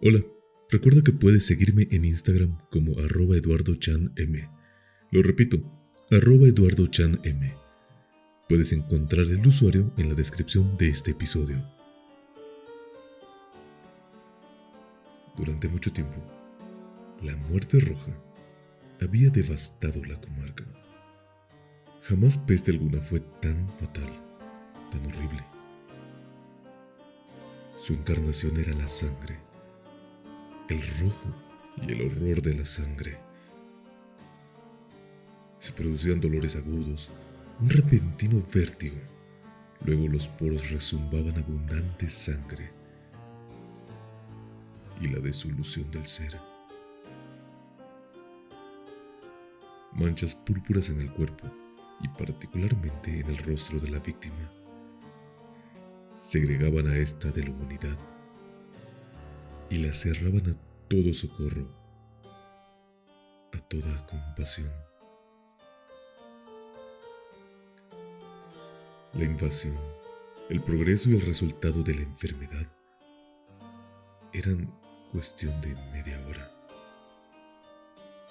Hola, recuerda que puedes seguirme en Instagram como arroba eduardochanm. Lo repito, arroba eduardochanm. Puedes encontrar el usuario en la descripción de este episodio. Durante mucho tiempo, la muerte roja había devastado la comarca. Jamás peste alguna fue tan fatal, tan horrible. Su encarnación era la sangre el rojo y el horror de la sangre. Se producían dolores agudos, un repentino vértigo. Luego los poros resumbaban abundante sangre y la desolución del ser. Manchas púrpuras en el cuerpo y particularmente en el rostro de la víctima segregaban a esta de la humanidad y la cerraban a todo socorro, a toda compasión. La invasión, el progreso y el resultado de la enfermedad eran cuestión de media hora.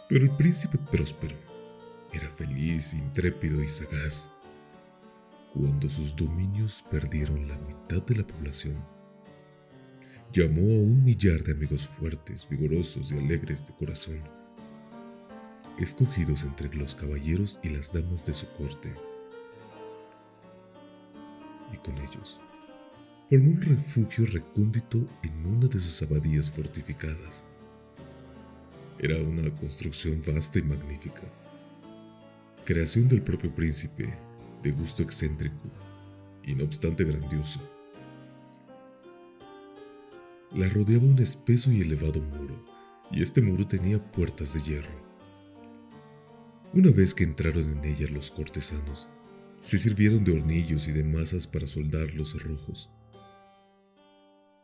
Pero el príncipe próspero era feliz, intrépido y sagaz. Cuando sus dominios perdieron la mitad de la población, llamó a un millar de amigos fuertes, vigorosos y alegres de corazón, escogidos entre los caballeros y las damas de su corte. Y con ellos, formó un refugio recóndito en una de sus abadías fortificadas. Era una construcción vasta y magnífica, creación del propio príncipe, de gusto excéntrico y no obstante grandioso la rodeaba un espeso y elevado muro, y este muro tenía puertas de hierro. Una vez que entraron en ella los cortesanos, se sirvieron de hornillos y de masas para soldar los cerrojos.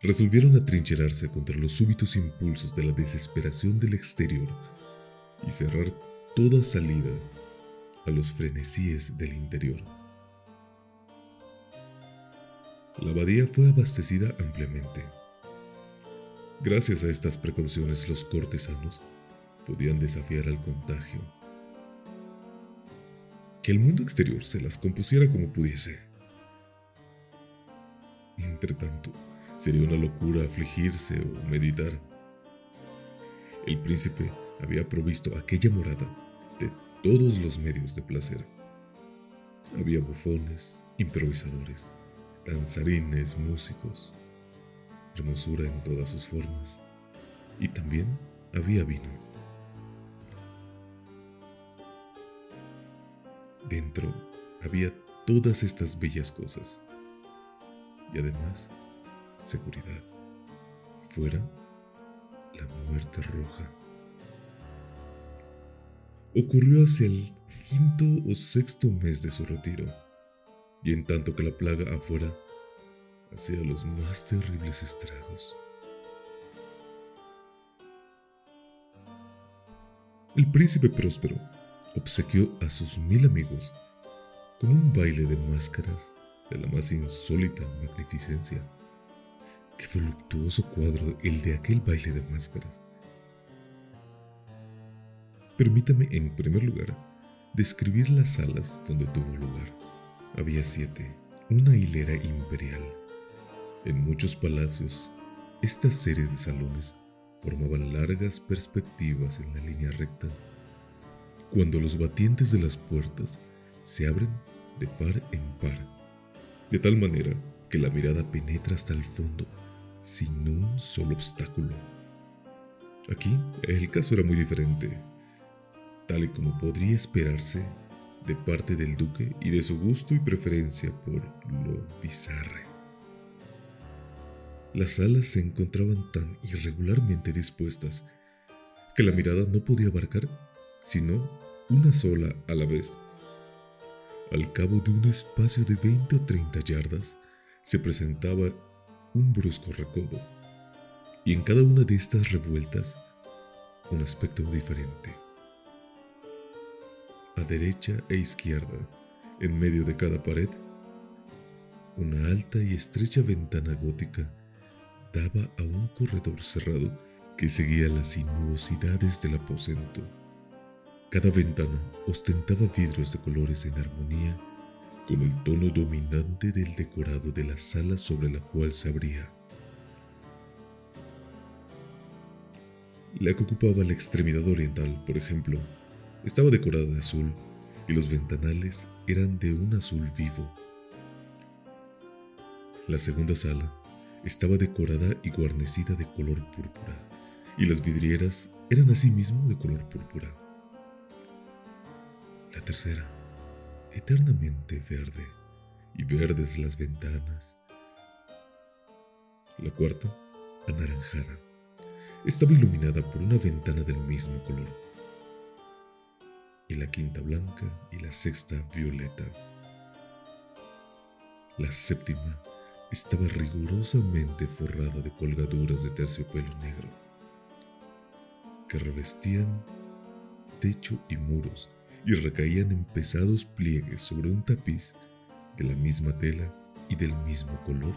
Resolvieron atrincherarse contra los súbitos impulsos de la desesperación del exterior y cerrar toda salida a los frenesíes del interior. La abadía fue abastecida ampliamente Gracias a estas precauciones los cortesanos podían desafiar al contagio. Que el mundo exterior se las compusiera como pudiese. Entretanto, sería una locura afligirse o meditar. El príncipe había provisto aquella morada de todos los medios de placer. Había bufones, improvisadores, danzarines, músicos, hermosura en todas sus formas, y también había vino. Dentro había todas estas bellas cosas, y además seguridad. Fuera, la muerte roja. Ocurrió hacia el quinto o sexto mes de su retiro, y en tanto que la plaga afuera hacía los más terribles estragos. El príncipe próspero obsequió a sus mil amigos con un baile de máscaras de la más insólita magnificencia. Qué voluptuoso cuadro el de aquel baile de máscaras. Permítame en primer lugar describir las salas donde tuvo lugar. Había siete, una hilera imperial en muchos palacios, estas series de salones formaban largas perspectivas en la línea recta. Cuando los batientes de las puertas se abren de par en par, de tal manera que la mirada penetra hasta el fondo sin un solo obstáculo. Aquí el caso era muy diferente. tal y como podría esperarse de parte del duque y de su gusto y preferencia por lo bizarre. Las alas se encontraban tan irregularmente dispuestas que la mirada no podía abarcar sino una sola a la vez. Al cabo de un espacio de 20 o 30 yardas se presentaba un brusco recodo, y en cada una de estas revueltas un aspecto diferente. A derecha e izquierda, en medio de cada pared, una alta y estrecha ventana gótica daba a un corredor cerrado que seguía las sinuosidades del aposento. Cada ventana ostentaba vidrios de colores en armonía con el tono dominante del decorado de la sala sobre la cual se abría. La que ocupaba la extremidad oriental, por ejemplo, estaba decorada de azul y los ventanales eran de un azul vivo. La segunda sala estaba decorada y guarnecida de color púrpura, y las vidrieras eran asimismo de color púrpura. La tercera, eternamente verde, y verdes las ventanas. La cuarta, anaranjada, estaba iluminada por una ventana del mismo color. Y la quinta blanca y la sexta violeta. La séptima estaba rigurosamente forrada de colgaduras de terciopelo negro, que revestían techo y muros y recaían en pesados pliegues sobre un tapiz de la misma tela y del mismo color.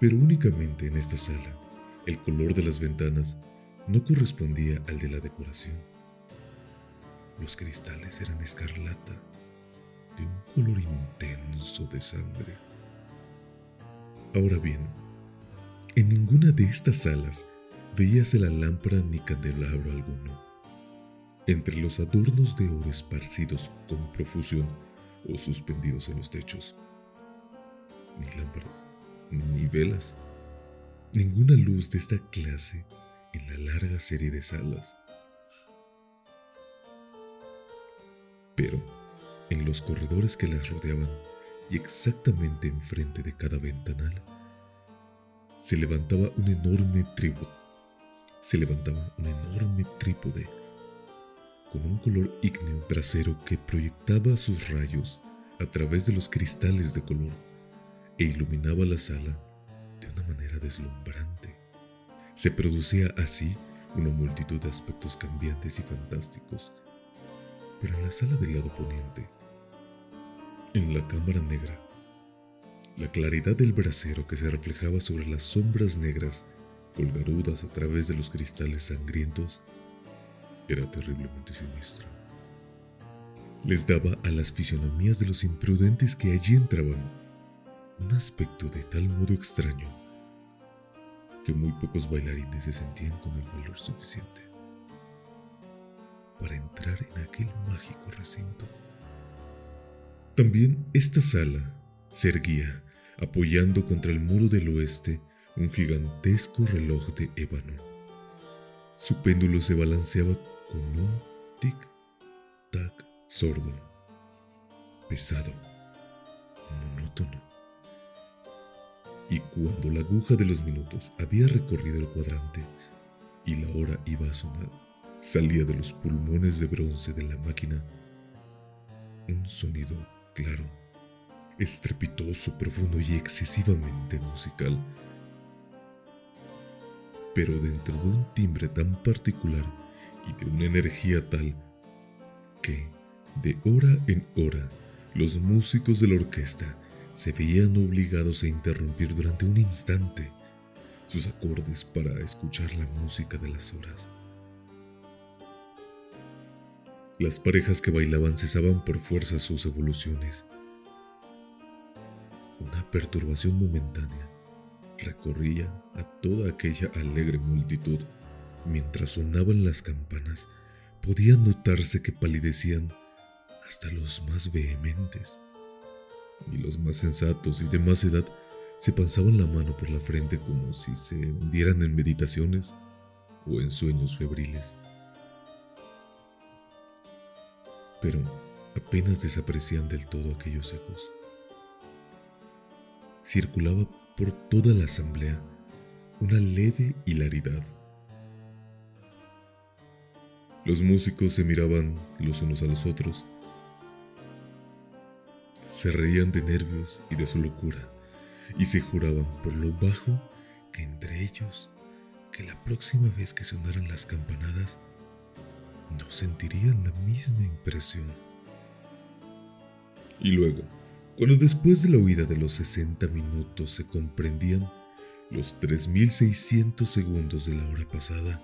Pero únicamente en esta sala, el color de las ventanas no correspondía al de la decoración. Los cristales eran escarlata de un color intenso de sangre. Ahora bien, en ninguna de estas salas veíase la lámpara ni candelabro alguno. Entre los adornos de oro esparcidos con profusión o suspendidos en los techos. Ni lámparas, ni velas, ninguna luz de esta clase en la larga serie de salas. En los corredores que las rodeaban y exactamente enfrente de cada ventanal, se levantaba un enorme trípode. Se levantaba un enorme trípode con un color ígneo trasero que proyectaba sus rayos a través de los cristales de color e iluminaba la sala de una manera deslumbrante. Se producía así una multitud de aspectos cambiantes y fantásticos. Pero en la sala del lado poniente, en la cámara negra. La claridad del brasero que se reflejaba sobre las sombras negras colgarudas a través de los cristales sangrientos era terriblemente siniestra. Les daba a las fisonomías de los imprudentes que allí entraban un aspecto de tal modo extraño que muy pocos bailarines se sentían con el valor suficiente para entrar en aquel mágico recinto. También esta sala se erguía, apoyando contra el muro del oeste un gigantesco reloj de ébano. Su péndulo se balanceaba con un tic-tac sordo, pesado, monótono. Y cuando la aguja de los minutos había recorrido el cuadrante y la hora iba a sonar, salía de los pulmones de bronce de la máquina un sonido claro, estrepitoso, profundo y excesivamente musical. Pero dentro de un timbre tan particular y de una energía tal que, de hora en hora, los músicos de la orquesta se veían obligados a interrumpir durante un instante sus acordes para escuchar la música de las horas. Las parejas que bailaban cesaban por fuerza sus evoluciones. Una perturbación momentánea recorría a toda aquella alegre multitud. Mientras sonaban las campanas, podía notarse que palidecían hasta los más vehementes. Y los más sensatos y de más edad se pasaban la mano por la frente como si se hundieran en meditaciones o en sueños febriles. Pero apenas desaparecían del todo aquellos ecos. Circulaba por toda la asamblea una leve hilaridad. Los músicos se miraban los unos a los otros. Se reían de nervios y de su locura y se juraban por lo bajo que entre ellos, que la próxima vez que sonaran las campanadas, no sentirían la misma impresión. Y luego, cuando después de la huida de los 60 minutos se comprendían los 3.600 segundos de la hora pasada,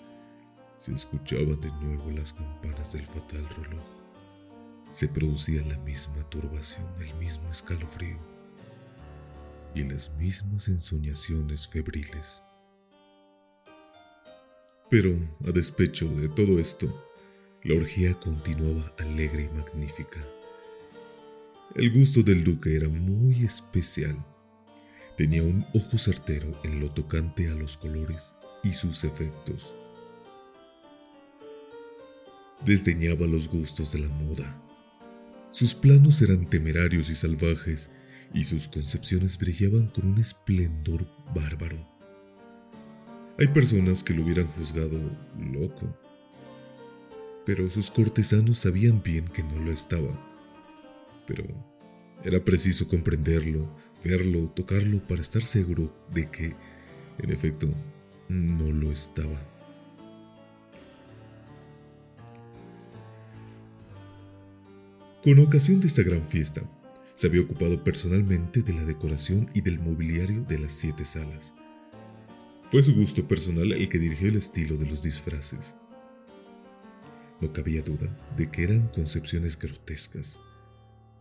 se escuchaban de nuevo las campanas del fatal reloj. Se producía la misma turbación, el mismo escalofrío y las mismas ensoñaciones febriles. Pero, a despecho de todo esto, la orgía continuaba alegre y magnífica. El gusto del duque era muy especial. Tenía un ojo certero en lo tocante a los colores y sus efectos. Desdeñaba los gustos de la moda. Sus planos eran temerarios y salvajes y sus concepciones brillaban con un esplendor bárbaro. Hay personas que lo hubieran juzgado loco, pero sus cortesanos sabían bien que no lo estaba. Pero era preciso comprenderlo, verlo, tocarlo para estar seguro de que, en efecto, no lo estaba. Con ocasión de esta gran fiesta, se había ocupado personalmente de la decoración y del mobiliario de las siete salas. Fue su gusto personal el que dirigió el estilo de los disfraces. No cabía duda de que eran concepciones grotescas,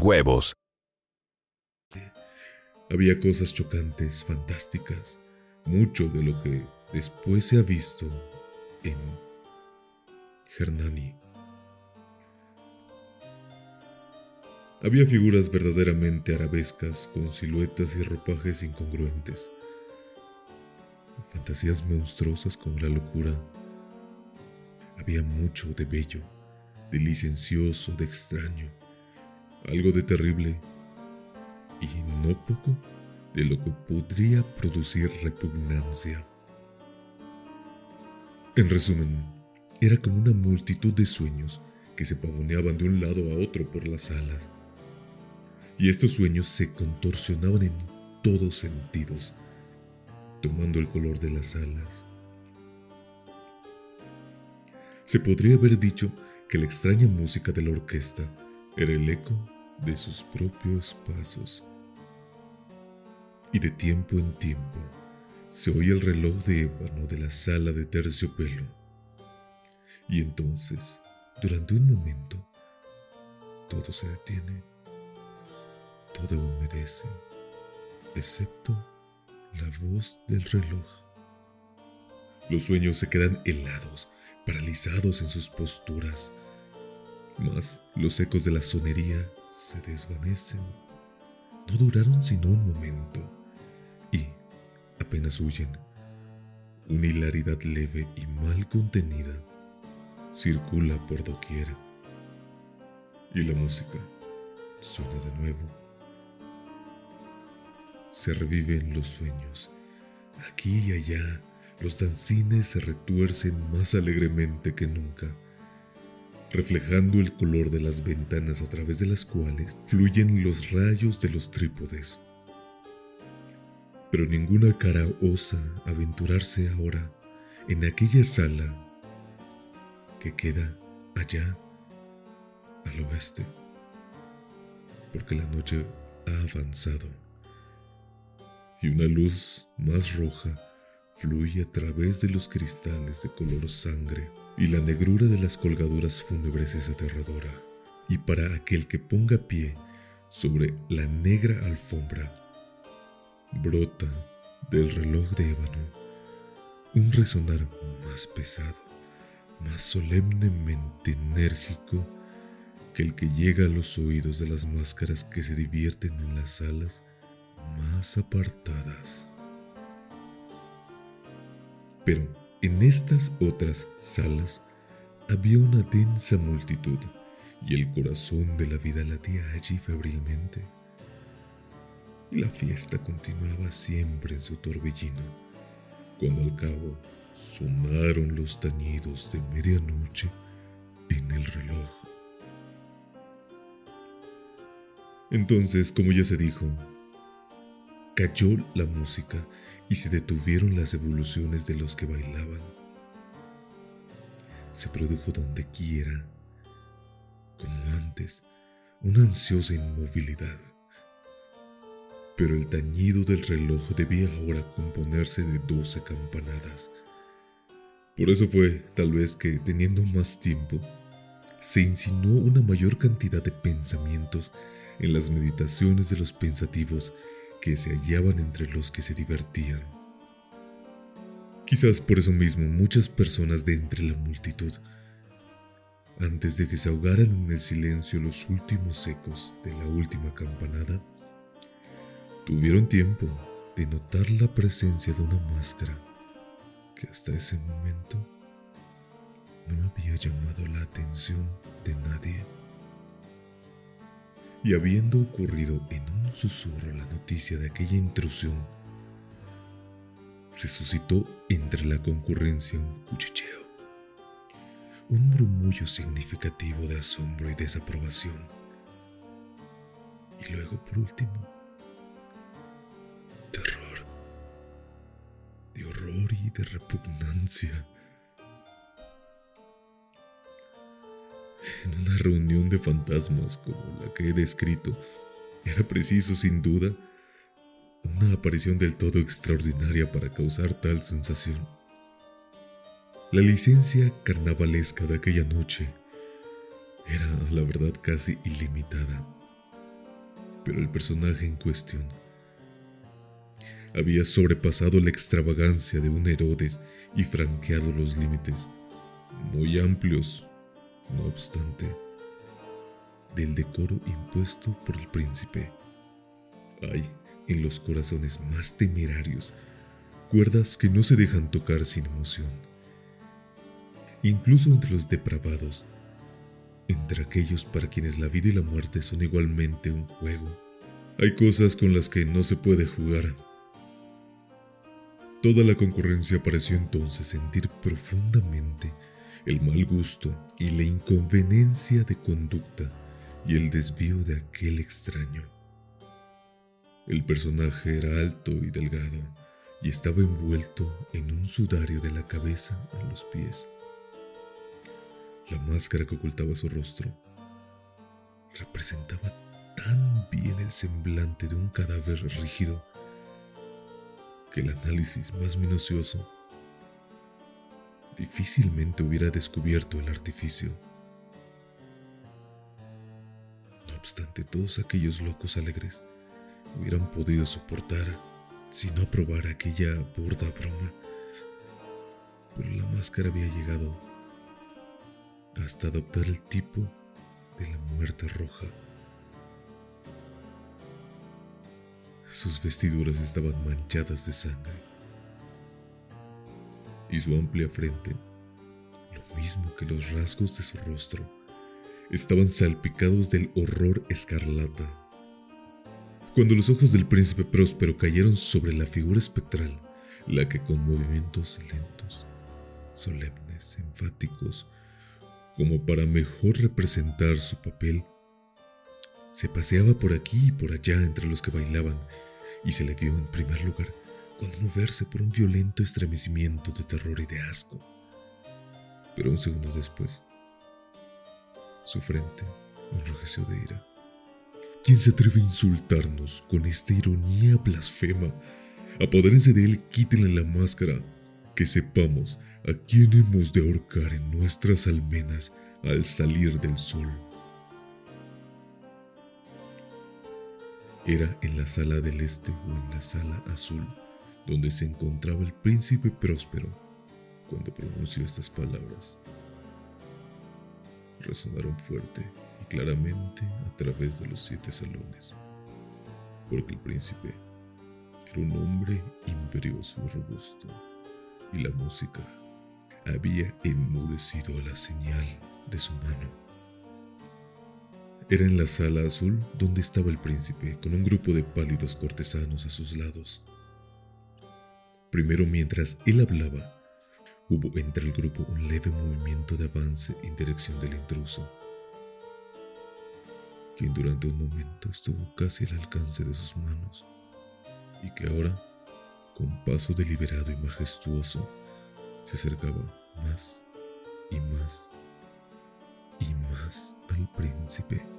huevos. Había cosas chocantes, fantásticas, mucho de lo que después se ha visto en Hernani. Había figuras verdaderamente arabescas con siluetas y ropajes incongruentes. Fantasías monstruosas como la locura. Había mucho de bello, de licencioso, de extraño algo de terrible y no poco de lo que podría producir repugnancia. En resumen, era como una multitud de sueños que se pavoneaban de un lado a otro por las alas. Y estos sueños se contorsionaban en todos sentidos, tomando el color de las alas. Se podría haber dicho que la extraña música de la orquesta era el eco de sus propios pasos. Y de tiempo en tiempo se oye el reloj de ébano de la sala de terciopelo. Y entonces, durante un momento, todo se detiene, todo humedece, excepto la voz del reloj. Los sueños se quedan helados, paralizados en sus posturas, mas los ecos de la sonería se desvanecen. No duraron sino un momento y apenas huyen. Una hilaridad leve y mal contenida circula por doquiera. Y la música suena de nuevo. Se reviven los sueños. Aquí y allá los danzines se retuercen más alegremente que nunca reflejando el color de las ventanas a través de las cuales fluyen los rayos de los trípodes. Pero ninguna cara osa aventurarse ahora en aquella sala que queda allá al oeste, porque la noche ha avanzado y una luz más roja fluye a través de los cristales de color sangre y la negrura de las colgaduras fúnebres es aterradora. Y para aquel que ponga pie sobre la negra alfombra, brota del reloj de ébano un resonar más pesado, más solemnemente enérgico que el que llega a los oídos de las máscaras que se divierten en las salas más apartadas. Pero en estas otras salas había una densa multitud y el corazón de la vida latía allí febrilmente. Y la fiesta continuaba siempre en su torbellino, cuando al cabo sonaron los tañidos de medianoche en el reloj. Entonces, como ya se dijo, cayó la música y se detuvieron las evoluciones de los que bailaban. Se produjo donde quiera, como antes, una ansiosa inmovilidad. Pero el tañido del reloj debía ahora componerse de doce campanadas. Por eso fue, tal vez que, teniendo más tiempo, se insinuó una mayor cantidad de pensamientos en las meditaciones de los pensativos que se hallaban entre los que se divertían. Quizás por eso mismo muchas personas de entre la multitud, antes de que se ahogaran en el silencio los últimos ecos de la última campanada, tuvieron tiempo de notar la presencia de una máscara que hasta ese momento no había llamado la atención de nadie y habiendo ocurrido en un susurro la noticia de aquella intrusión, se suscitó entre la concurrencia un cuchicheo, un murmullo significativo de asombro y desaprobación. Y luego, por último, terror, de horror y de repugnancia en una reunión de fantasmas como la que he descrito, era preciso, sin duda, una aparición del todo extraordinaria para causar tal sensación. La licencia carnavalesca de aquella noche era, la verdad, casi ilimitada, pero el personaje en cuestión había sobrepasado la extravagancia de un Herodes y franqueado los límites muy amplios no obstante, del decoro impuesto por el príncipe. Hay en los corazones más temerarios cuerdas que no se dejan tocar sin emoción. Incluso entre los depravados, entre aquellos para quienes la vida y la muerte son igualmente un juego, hay cosas con las que no se puede jugar. Toda la concurrencia pareció entonces sentir profundamente el mal gusto y la inconveniencia de conducta y el desvío de aquel extraño. El personaje era alto y delgado y estaba envuelto en un sudario de la cabeza a los pies. La máscara que ocultaba su rostro representaba tan bien el semblante de un cadáver rígido que el análisis más minucioso difícilmente hubiera descubierto el artificio. No obstante, todos aquellos locos alegres hubieran podido soportar si no aprobar aquella burda broma. Pero la máscara había llegado hasta adoptar el tipo de la muerte roja. Sus vestiduras estaban manchadas de sangre y su amplia frente, lo mismo que los rasgos de su rostro, estaban salpicados del horror escarlata. Cuando los ojos del príncipe próspero cayeron sobre la figura espectral, la que con movimientos lentos, solemnes, enfáticos, como para mejor representar su papel, se paseaba por aquí y por allá entre los que bailaban y se le vio en primer lugar conmoverse por un violento estremecimiento de terror y de asco. Pero un segundo después, su frente enrojeció de ira. ¿Quién se atreve a insultarnos con esta ironía blasfema Apodérense de él, quítenle la máscara. Que sepamos a quién hemos de ahorcar en nuestras almenas al salir del sol. Era en la sala del este o en la sala azul donde se encontraba el príncipe próspero cuando pronunció estas palabras. Resonaron fuerte y claramente a través de los siete salones, porque el príncipe era un hombre imperioso y robusto, y la música había enmudecido a la señal de su mano. Era en la sala azul donde estaba el príncipe con un grupo de pálidos cortesanos a sus lados. Primero mientras él hablaba, hubo entre el grupo un leve movimiento de avance en dirección del intruso, quien durante un momento estuvo casi al alcance de sus manos y que ahora, con paso deliberado y majestuoso, se acercaba más y más y más al príncipe.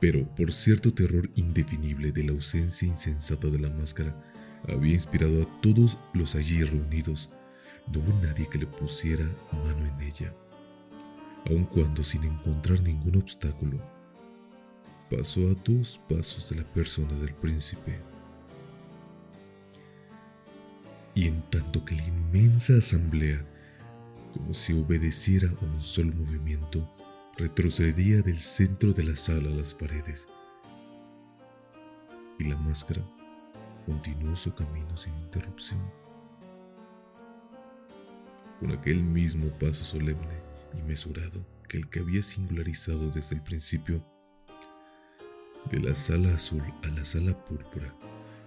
Pero por cierto terror indefinible de la ausencia insensata de la máscara, había inspirado a todos los allí reunidos. No hubo nadie que le pusiera mano en ella, aun cuando sin encontrar ningún obstáculo, pasó a dos pasos de la persona del príncipe. Y en tanto que la inmensa asamblea, como si obedeciera a un solo movimiento, retrocedía del centro de la sala a las paredes, y la máscara continuó su camino sin interrupción. Con aquel mismo paso solemne y mesurado que el que había singularizado desde el principio, de la sala azul a la sala púrpura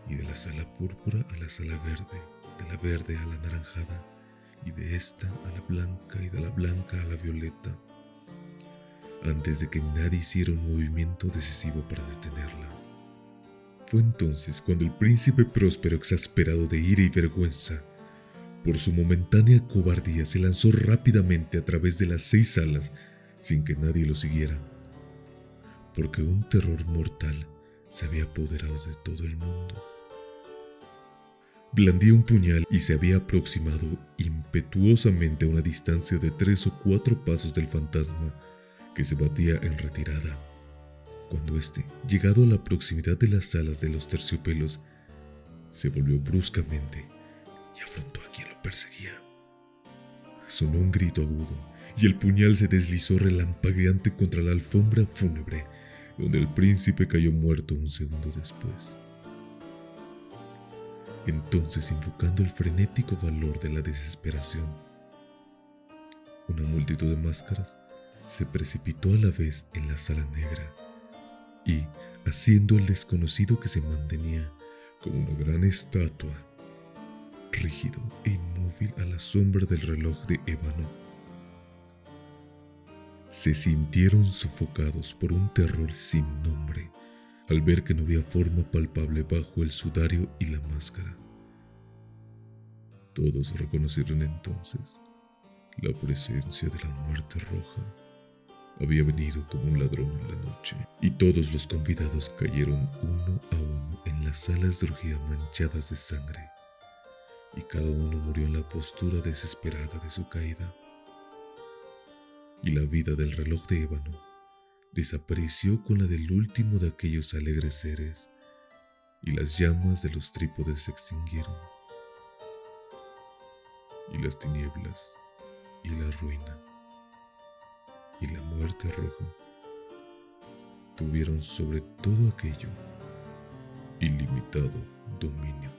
y de la sala púrpura a la sala verde, de la verde a la naranjada y de esta a la blanca y de la blanca a la violeta, antes de que nadie hiciera un movimiento decisivo para detenerla. Fue entonces cuando el príncipe próspero, exasperado de ira y vergüenza, por su momentánea cobardía, se lanzó rápidamente a través de las seis salas sin que nadie lo siguiera, porque un terror mortal se había apoderado de todo el mundo. Blandía un puñal y se había aproximado impetuosamente a una distancia de tres o cuatro pasos del fantasma que se batía en retirada cuando éste, llegado a la proximidad de las alas de los terciopelos, se volvió bruscamente y afrontó a quien lo perseguía. Sonó un grito agudo y el puñal se deslizó relampagueante contra la alfombra fúnebre, donde el príncipe cayó muerto un segundo después. Entonces, invocando el frenético valor de la desesperación, una multitud de máscaras se precipitó a la vez en la sala negra y, haciendo el desconocido que se mantenía como una gran estatua, rígido e inmóvil a la sombra del reloj de ébano, se sintieron sofocados por un terror sin nombre al ver que no había forma palpable bajo el sudario y la máscara. Todos reconocieron entonces la presencia de la muerte roja había venido como un ladrón en la noche, y todos los convidados cayeron uno a uno en las salas de orgía manchadas de sangre, y cada uno murió en la postura desesperada de su caída. Y la vida del reloj de ébano desapareció con la del último de aquellos alegres seres, y las llamas de los trípodes se extinguieron, y las tinieblas y la ruina y la muerte roja tuvieron sobre todo aquello ilimitado dominio.